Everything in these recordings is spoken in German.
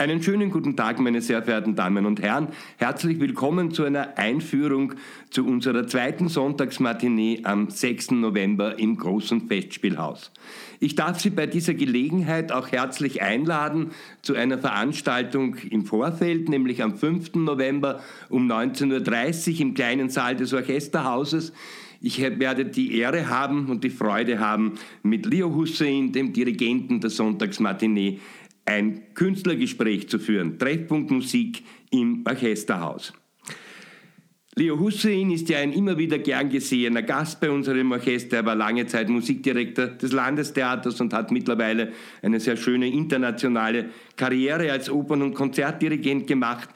Einen schönen guten Tag, meine sehr verehrten Damen und Herren. Herzlich willkommen zu einer Einführung zu unserer zweiten Sonntagsmatinee am 6. November im großen Festspielhaus. Ich darf Sie bei dieser Gelegenheit auch herzlich einladen zu einer Veranstaltung im Vorfeld, nämlich am 5. November um 19.30 Uhr im kleinen Saal des Orchesterhauses. Ich werde die Ehre haben und die Freude haben, mit Leo Hussein, dem Dirigenten der Sonntagsmatinee, ein Künstlergespräch zu führen. Treffpunkt Musik im Orchesterhaus. Leo Hussein ist ja ein immer wieder gern gesehener Gast bei unserem Orchester. Er war lange Zeit Musikdirektor des Landestheaters und hat mittlerweile eine sehr schöne internationale Karriere als Opern- und Konzertdirigent gemacht.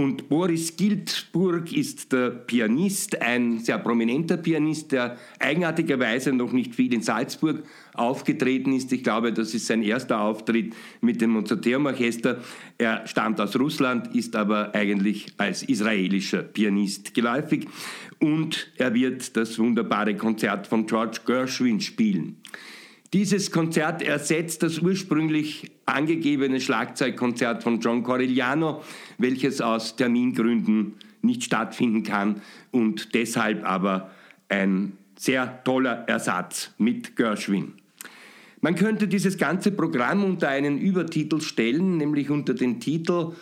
Und Boris Giltburg ist der Pianist, ein sehr prominenter Pianist, der eigenartigerweise noch nicht viel in Salzburg aufgetreten ist. Ich glaube, das ist sein erster Auftritt mit dem Mozarteum Orchester. Er stammt aus Russland, ist aber eigentlich als israelischer Pianist geläufig und er wird das wunderbare Konzert von George Gershwin spielen. Dieses Konzert ersetzt das ursprünglich angegebene Schlagzeugkonzert von John Corigliano, welches aus Termingründen nicht stattfinden kann und deshalb aber ein sehr toller Ersatz mit Gershwin. Man könnte dieses ganze Programm unter einen Übertitel stellen, nämlich unter den Titel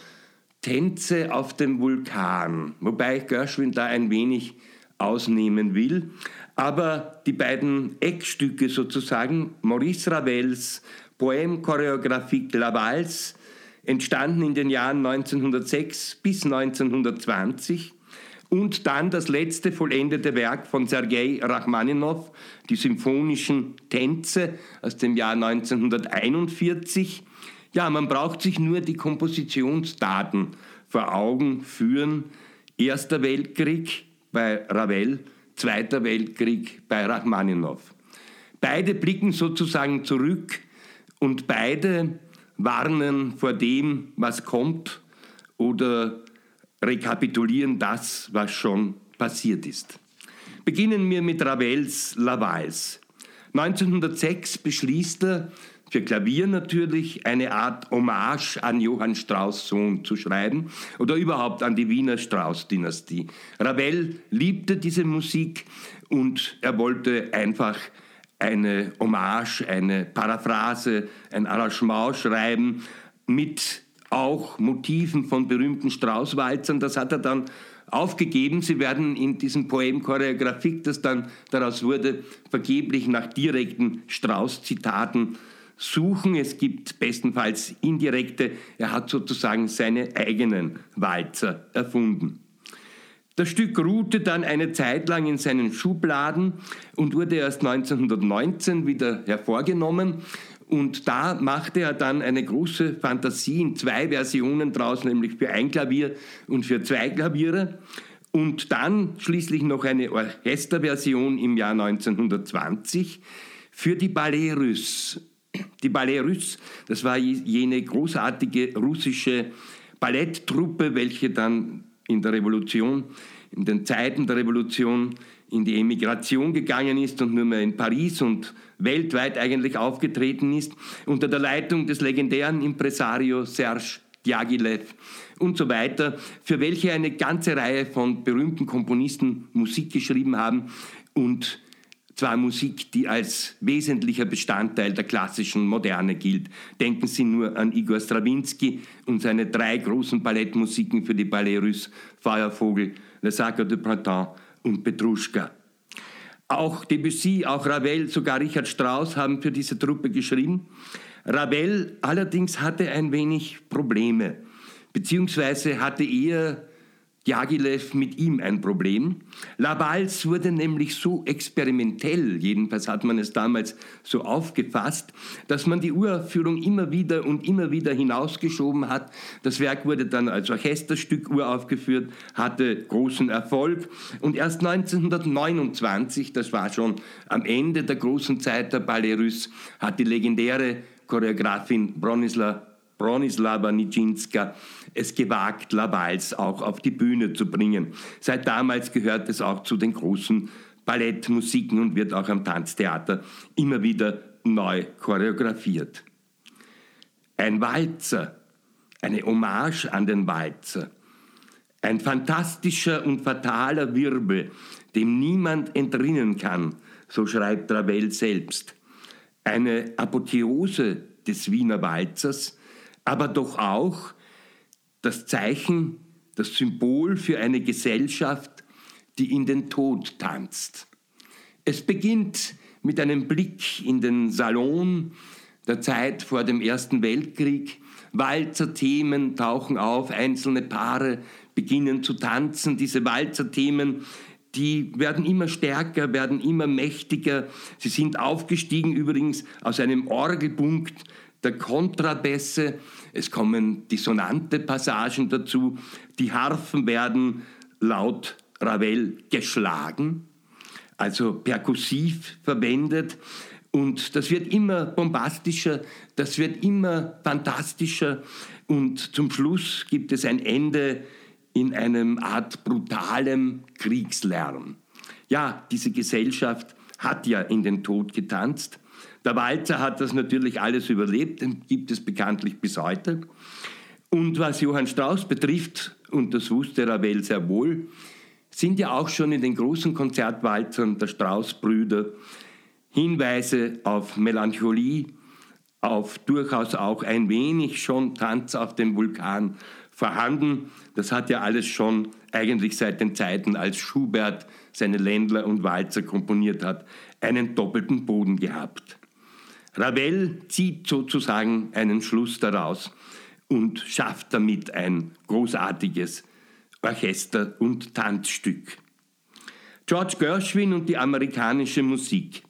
Tänze auf dem Vulkan, wobei Gershwin da ein wenig ausnehmen will. Aber die beiden Eckstücke sozusagen, Maurice Ravels Poème Chorégraphique La entstanden in den Jahren 1906 bis 1920 und dann das letzte vollendete Werk von Sergei Rachmaninow, die Symphonischen Tänze aus dem Jahr 1941. Ja, man braucht sich nur die Kompositionsdaten vor Augen führen. Erster Weltkrieg bei Ravel, Zweiter Weltkrieg bei Rachmaninow. Beide blicken sozusagen zurück und beide warnen vor dem, was kommt oder rekapitulieren das, was schon passiert ist. Beginnen wir mit Ravels La Valse. 1906 beschließt er, für Klavier natürlich, eine Art Hommage an Johann Strauss Sohn zu schreiben oder überhaupt an die Wiener Strauss-Dynastie. Ravel liebte diese Musik und er wollte einfach eine Hommage, eine Paraphrase, ein Arrangement schreiben mit auch Motiven von berühmten Straußwalzern. Das hat er dann aufgegeben. Sie werden in diesem Poem Choreografik, das dann daraus wurde, vergeblich nach direkten Strauß-Zitaten suchen. Es gibt bestenfalls indirekte. Er hat sozusagen seine eigenen Walzer erfunden. Das Stück ruhte dann eine Zeit lang in seinen Schubladen und wurde erst 1919 wieder hervorgenommen. Und da machte er dann eine große Fantasie in zwei Versionen draus, nämlich für ein Klavier und für zwei Klaviere. Und dann schließlich noch eine Orchesterversion im Jahr 1920 für die Ballet Russe. Die Ballet Russe, das war jene großartige russische Balletttruppe, welche dann in der Revolution, in den Zeiten der Revolution in die Emigration gegangen ist und nur mehr in Paris und weltweit eigentlich aufgetreten ist, unter der Leitung des legendären Impresario Serge Diaghilev und so weiter, für welche eine ganze Reihe von berühmten Komponisten Musik geschrieben haben und zwar Musik, die als wesentlicher Bestandteil der klassischen Moderne gilt. Denken Sie nur an Igor Strawinski und seine drei großen Ballettmusiken für die Ballet Russe, Feuervogel, Le Sacre de Printemps und Petruschka. Auch Debussy, auch Ravel, sogar Richard Strauss haben für diese Truppe geschrieben. Ravel allerdings hatte ein wenig Probleme, beziehungsweise hatte eher Diaghilev mit ihm ein Problem. La Valse wurde nämlich so experimentell, jedenfalls hat man es damals so aufgefasst, dass man die Uraufführung immer wieder und immer wieder hinausgeschoben hat. Das Werk wurde dann als Orchesterstück uraufgeführt, hatte großen Erfolg und erst 1929, das war schon am Ende der großen Zeit der Ballet Russe, hat die legendäre Choreografin Bronislaw Bronislava Nijinska es gewagt, Lavals auch auf die Bühne zu bringen. Seit damals gehört es auch zu den großen Ballettmusiken und wird auch am Tanztheater immer wieder neu choreografiert. Ein Walzer, eine Hommage an den Walzer. Ein fantastischer und fataler Wirbel, dem niemand entrinnen kann, so schreibt Ravel selbst. Eine Apotheose des Wiener Walzers, aber doch auch das Zeichen, das Symbol für eine Gesellschaft, die in den Tod tanzt. Es beginnt mit einem Blick in den Salon der Zeit vor dem Ersten Weltkrieg. Walzerthemen tauchen auf, einzelne Paare beginnen zu tanzen. Diese Walzerthemen, die werden immer stärker, werden immer mächtiger. Sie sind aufgestiegen übrigens aus einem Orgelpunkt der Kontrabässe. Es kommen dissonante Passagen dazu. Die Harfen werden laut Ravel geschlagen, also perkussiv verwendet. Und das wird immer bombastischer, das wird immer fantastischer. Und zum Schluss gibt es ein Ende in einem Art brutalem Kriegslärm. Ja, diese Gesellschaft hat ja in den Tod getanzt. Der Walzer hat das natürlich alles überlebt, den gibt es bekanntlich bis heute. Und was Johann Strauss betrifft, und das wusste Ravel sehr wohl, sind ja auch schon in den großen Konzertwalzern der Strauß-Brüder Hinweise auf Melancholie, auf durchaus auch ein wenig schon Tanz auf dem Vulkan vorhanden. Das hat ja alles schon eigentlich seit den Zeiten, als Schubert seine Ländler und Walzer komponiert hat, einen doppelten Boden gehabt. Ravel zieht sozusagen einen Schluss daraus und schafft damit ein großartiges Orchester- und Tanzstück. George Gershwin und die amerikanische Musik.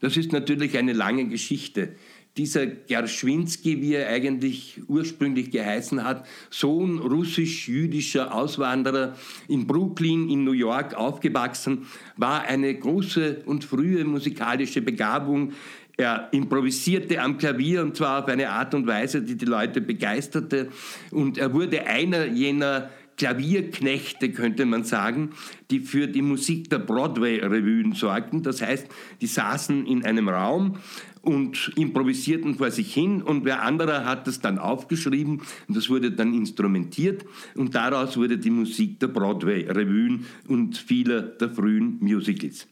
Das ist natürlich eine lange Geschichte. Dieser Gershwinski, wie er eigentlich ursprünglich geheißen hat, Sohn russisch-jüdischer Auswanderer in Brooklyn in New York aufgewachsen, war eine große und frühe musikalische Begabung. Er improvisierte am Klavier und zwar auf eine Art und Weise, die die Leute begeisterte. Und er wurde einer jener Klavierknechte, könnte man sagen, die für die Musik der Broadway-Revuen sorgten. Das heißt, die saßen in einem Raum und improvisierten vor sich hin und wer anderer hat das dann aufgeschrieben und das wurde dann instrumentiert und daraus wurde die Musik der Broadway-Revuen und vieler der frühen Musicals.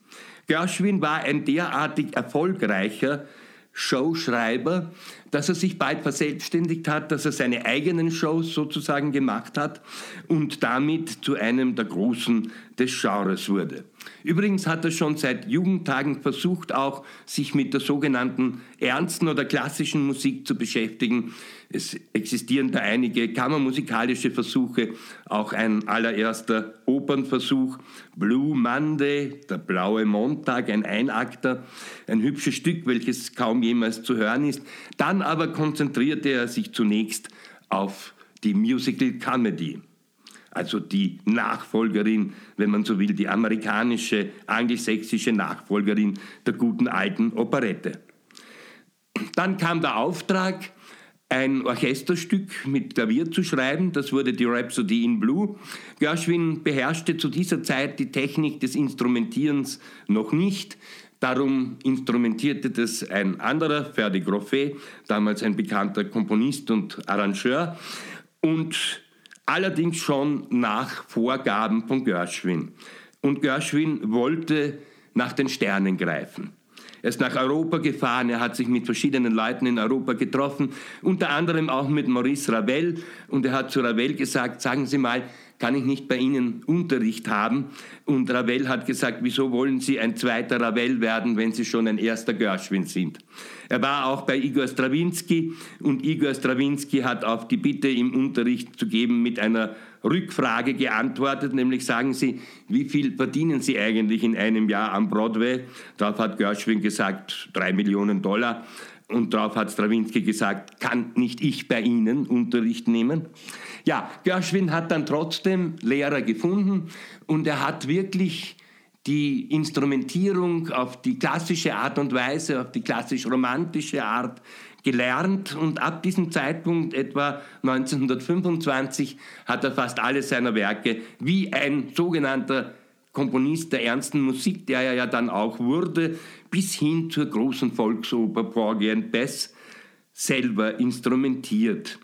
Gershwin war ein derartig erfolgreicher Showschreiber, dass er sich bald verselbstständigt hat, dass er seine eigenen Shows sozusagen gemacht hat und damit zu einem der Großen des Genres wurde. Übrigens hat er schon seit Jugendtagen versucht, auch sich mit der sogenannten ernsten oder klassischen Musik zu beschäftigen. Es existieren da einige kammermusikalische Versuche, auch ein allererster Opernversuch, Blue Monday, der blaue Montag, ein Einakter, ein hübsches Stück, welches kaum jemals zu hören ist. Dann aber konzentrierte er sich zunächst auf die Musical Comedy also die Nachfolgerin, wenn man so will, die amerikanische, angelsächsische Nachfolgerin der guten alten Operette. Dann kam der Auftrag, ein Orchesterstück mit Klavier zu schreiben. Das wurde die Rhapsody in Blue. Gershwin beherrschte zu dieser Zeit die Technik des Instrumentierens noch nicht. Darum instrumentierte das ein anderer, Ferdi Groffet, damals ein bekannter Komponist und Arrangeur. Und allerdings schon nach Vorgaben von Gershwin. Und Gershwin wollte nach den Sternen greifen. Er ist nach Europa gefahren, er hat sich mit verschiedenen Leuten in Europa getroffen, unter anderem auch mit Maurice Ravel. Und er hat zu Ravel gesagt, sagen Sie mal, kann ich nicht bei Ihnen Unterricht haben? Und Ravel hat gesagt, wieso wollen Sie ein zweiter Ravel werden, wenn Sie schon ein erster Gershwin sind? Er war auch bei Igor Strawinski und Igor Strawinski hat auf die Bitte, ihm Unterricht zu geben, mit einer Rückfrage geantwortet, nämlich sagen Sie, wie viel verdienen Sie eigentlich in einem Jahr am Broadway? Darauf hat Gershwin gesagt, drei Millionen Dollar. Und darauf hat Strawinski gesagt, kann nicht ich bei Ihnen Unterricht nehmen? Ja, Gershwin hat dann trotzdem Lehrer gefunden und er hat wirklich die Instrumentierung auf die klassische Art und Weise, auf die klassisch-romantische Art gelernt und ab diesem Zeitpunkt, etwa 1925, hat er fast alle seiner Werke wie ein sogenannter Komponist der ernsten Musik, der er ja dann auch wurde, bis hin zur großen Volksoper Porgy and Bess selber instrumentiert.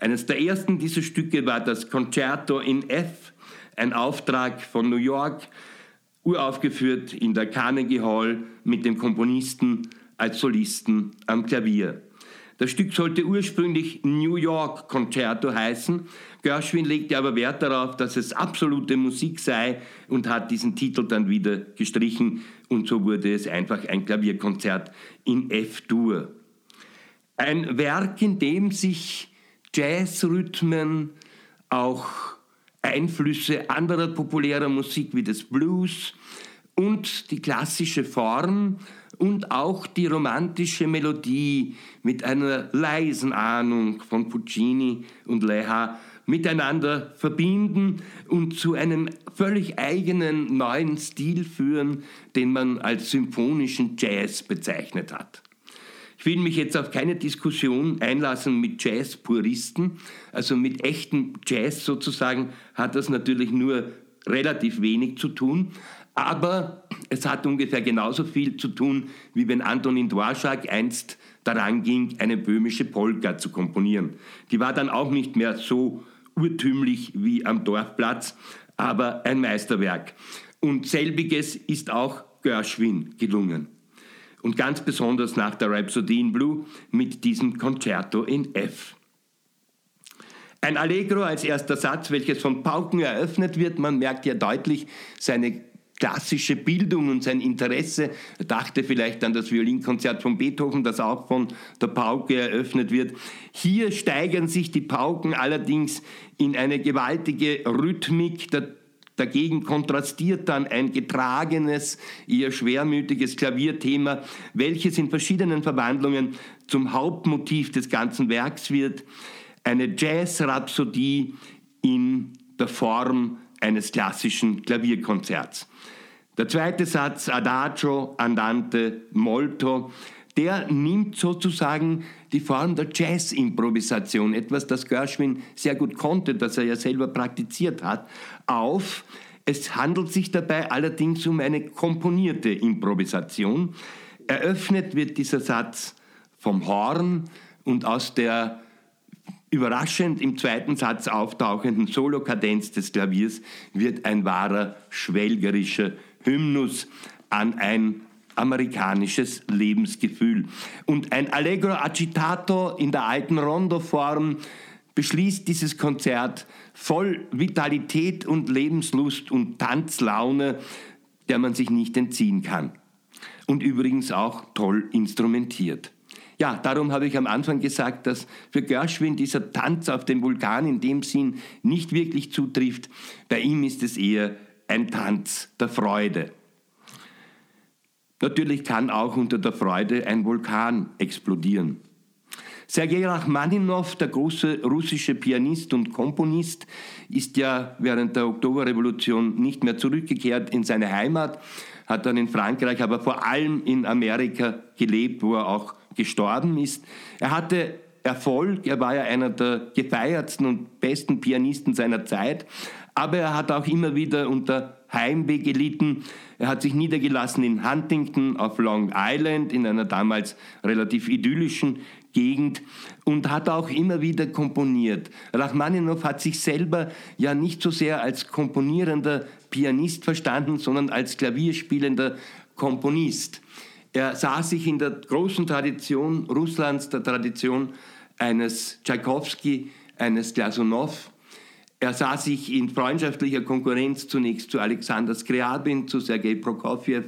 Eines der ersten dieser Stücke war das Concerto in F, ein Auftrag von New York, uraufgeführt in der Carnegie Hall mit dem Komponisten als Solisten am Klavier. Das Stück sollte ursprünglich New York Concerto heißen. Gershwin legte aber Wert darauf, dass es absolute Musik sei und hat diesen Titel dann wieder gestrichen und so wurde es einfach ein Klavierkonzert in F-Dur. Ein Werk, in dem sich Jazzrhythmen, auch Einflüsse anderer populärer Musik wie des Blues und die klassische Form und auch die romantische Melodie mit einer leisen Ahnung von Puccini und Leha miteinander verbinden und zu einem völlig eigenen neuen Stil führen, den man als symphonischen Jazz bezeichnet hat. Ich will mich jetzt auf keine Diskussion einlassen mit Jazz-Puristen, also mit echtem Jazz sozusagen hat das natürlich nur relativ wenig zu tun, aber es hat ungefähr genauso viel zu tun, wie wenn Antonin Dvorak einst daran ging, eine böhmische Polka zu komponieren. Die war dann auch nicht mehr so urtümlich wie am Dorfplatz, aber ein Meisterwerk. Und selbiges ist auch Gershwin gelungen. Und ganz besonders nach der Rhapsody in Blue mit diesem Concerto in F. Ein Allegro als erster Satz, welches von Pauken eröffnet wird. Man merkt ja deutlich seine klassische Bildung und sein Interesse. Er dachte vielleicht an das Violinkonzert von Beethoven, das auch von der Pauke eröffnet wird. Hier steigern sich die Pauken allerdings in eine gewaltige Rhythmik. Dagegen kontrastiert dann ein getragenes, eher schwermütiges Klavierthema, welches in verschiedenen Verwandlungen zum Hauptmotiv des ganzen Werks wird. Eine Jazz-Rhapsodie in der Form eines klassischen Klavierkonzerts. Der zweite Satz, Adagio, Andante, Molto, der nimmt sozusagen die Form der Jazz-Improvisation, etwas, das Gershwin sehr gut konnte, das er ja selber praktiziert hat, auf. Es handelt sich dabei allerdings um eine komponierte Improvisation. Eröffnet wird dieser Satz vom Horn und aus der überraschend im zweiten Satz auftauchenden Solokadenz des Klaviers wird ein wahrer schwelgerischer Hymnus an ein amerikanisches Lebensgefühl. Und ein Allegro agitato in der alten Rondo-Form beschließt dieses Konzert voll Vitalität und Lebenslust und Tanzlaune, der man sich nicht entziehen kann. Und übrigens auch toll instrumentiert. Ja, darum habe ich am Anfang gesagt, dass für Gershwin dieser Tanz auf dem Vulkan in dem Sinn nicht wirklich zutrifft. Bei ihm ist es eher ein Tanz der Freude. Natürlich kann auch unter der Freude ein Vulkan explodieren. Sergei Rachmaninow, der große russische Pianist und Komponist, ist ja während der Oktoberrevolution nicht mehr zurückgekehrt in seine Heimat, hat dann in Frankreich, aber vor allem in Amerika gelebt, wo er auch gestorben ist. Er hatte Erfolg, er war ja einer der gefeiertsten und besten Pianisten seiner Zeit, aber er hat auch immer wieder unter Heimweh gelitten. Er hat sich niedergelassen in Huntington auf Long Island, in einer damals relativ idyllischen Gegend und hat auch immer wieder komponiert. Rachmaninow hat sich selber ja nicht so sehr als komponierender Pianist verstanden, sondern als klavierspielender Komponist. Er sah sich in der großen Tradition Russlands, der Tradition eines Tschaikowski, eines Glasunow. Er sah sich in freundschaftlicher Konkurrenz zunächst zu Alexander Skriabin, zu Sergei Prokofjew,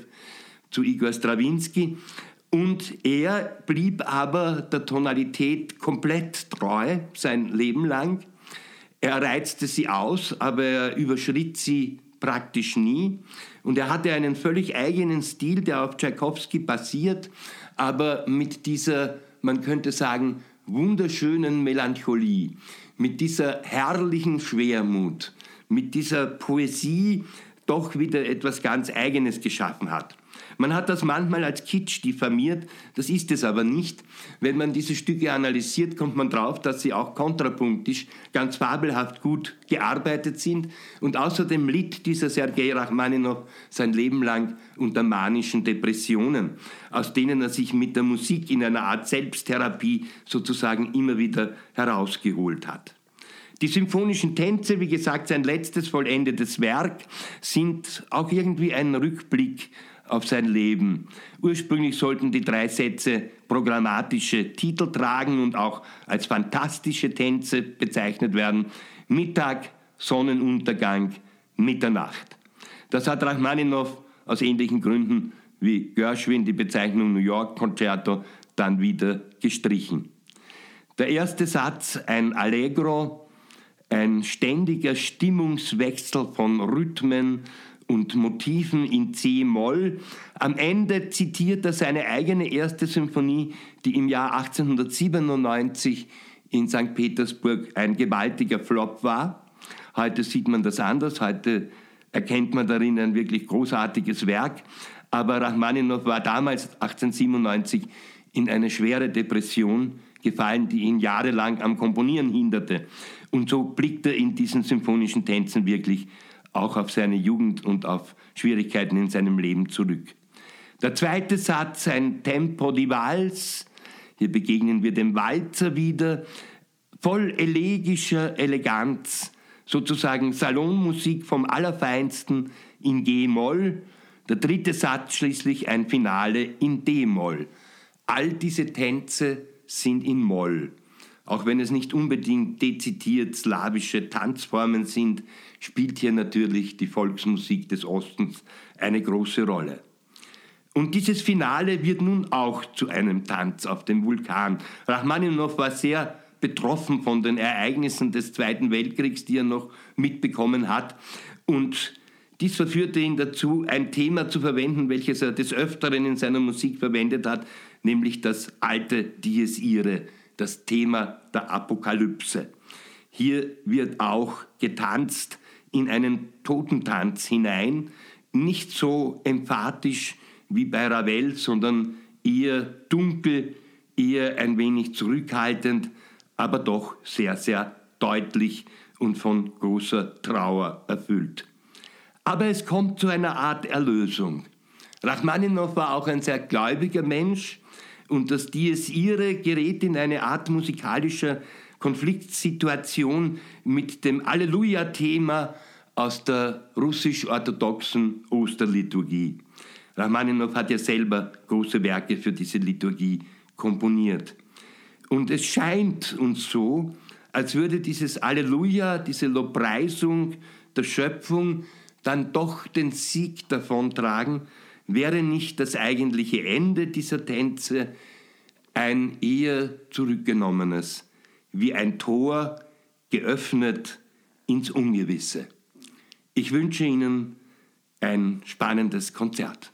zu Igor Strawinski. Und er blieb aber der Tonalität komplett treu sein Leben lang. Er reizte sie aus, aber er überschritt sie praktisch nie. Und er hatte einen völlig eigenen Stil, der auf Tchaikovsky basiert, aber mit dieser, man könnte sagen, wunderschönen Melancholie, mit dieser herrlichen Schwermut, mit dieser Poesie, doch wieder etwas ganz Eigenes geschaffen hat. Man hat das manchmal als Kitsch diffamiert, das ist es aber nicht. Wenn man diese Stücke analysiert, kommt man drauf, dass sie auch kontrapunktisch ganz fabelhaft gut gearbeitet sind. Und außerdem litt dieser Sergei Rachmaninow sein Leben lang unter manischen Depressionen, aus denen er sich mit der Musik in einer Art Selbsttherapie sozusagen immer wieder herausgeholt hat. Die symphonischen Tänze, wie gesagt, sein letztes vollendetes Werk, sind auch irgendwie ein Rückblick auf sein Leben. Ursprünglich sollten die drei Sätze programmatische Titel tragen und auch als fantastische Tänze bezeichnet werden. Mittag, Sonnenuntergang, Mitternacht. Das hat Rachmaninow aus ähnlichen Gründen wie Gershwin die Bezeichnung New York Concerto dann wieder gestrichen. Der erste Satz, ein Allegro, ein ständiger Stimmungswechsel von Rhythmen und Motiven in C-Moll. Am Ende zitiert er seine eigene erste Symphonie, die im Jahr 1897 in St. Petersburg ein gewaltiger Flop war. Heute sieht man das anders, heute erkennt man darin ein wirklich großartiges Werk. Aber Rachmaninow war damals 1897 in eine schwere Depression gefallen, die ihn jahrelang am Komponieren hinderte. Und so blickt er in diesen symphonischen Tänzen wirklich auch auf seine Jugend und auf Schwierigkeiten in seinem Leben zurück. Der zweite Satz, ein Tempo di Vals, hier begegnen wir dem Walzer wieder, voll elegischer Eleganz, sozusagen Salonmusik vom Allerfeinsten in G-Moll. Der dritte Satz schließlich ein Finale in D-Moll. All diese Tänze sind in Moll. Auch wenn es nicht unbedingt dezidiert slawische Tanzformen sind, spielt hier natürlich die Volksmusik des Ostens eine große Rolle. Und dieses Finale wird nun auch zu einem Tanz auf dem Vulkan. Rachmaninow war sehr betroffen von den Ereignissen des Zweiten Weltkriegs, die er noch mitbekommen hat. Und dies verführte ihn dazu, ein Thema zu verwenden, welches er des Öfteren in seiner Musik verwendet hat, nämlich das alte Dies Irae, das Thema der Apokalypse. Hier wird auch getanzt in einen Totentanz hinein, nicht so emphatisch wie bei Ravel, sondern eher dunkel, eher ein wenig zurückhaltend, aber doch sehr, sehr deutlich und von großer Trauer erfüllt. Aber es kommt zu einer Art Erlösung. Rachmaninow war auch ein sehr gläubiger Mensch und das Dies Irae gerät in eine Art musikalischer Konfliktsituation mit dem Alleluja-Thema aus der russisch-orthodoxen Osterliturgie. Rachmaninow hat ja selber große Werke für diese Liturgie komponiert. Und es scheint uns so, als würde dieses Alleluja, diese Lobpreisung der Schöpfung dann doch den Sieg davontragen, wäre nicht das eigentliche Ende dieser Tänze ein eher zurückgenommenes, wie ein Tor geöffnet ins Ungewisse. Ich wünsche Ihnen ein spannendes Konzert.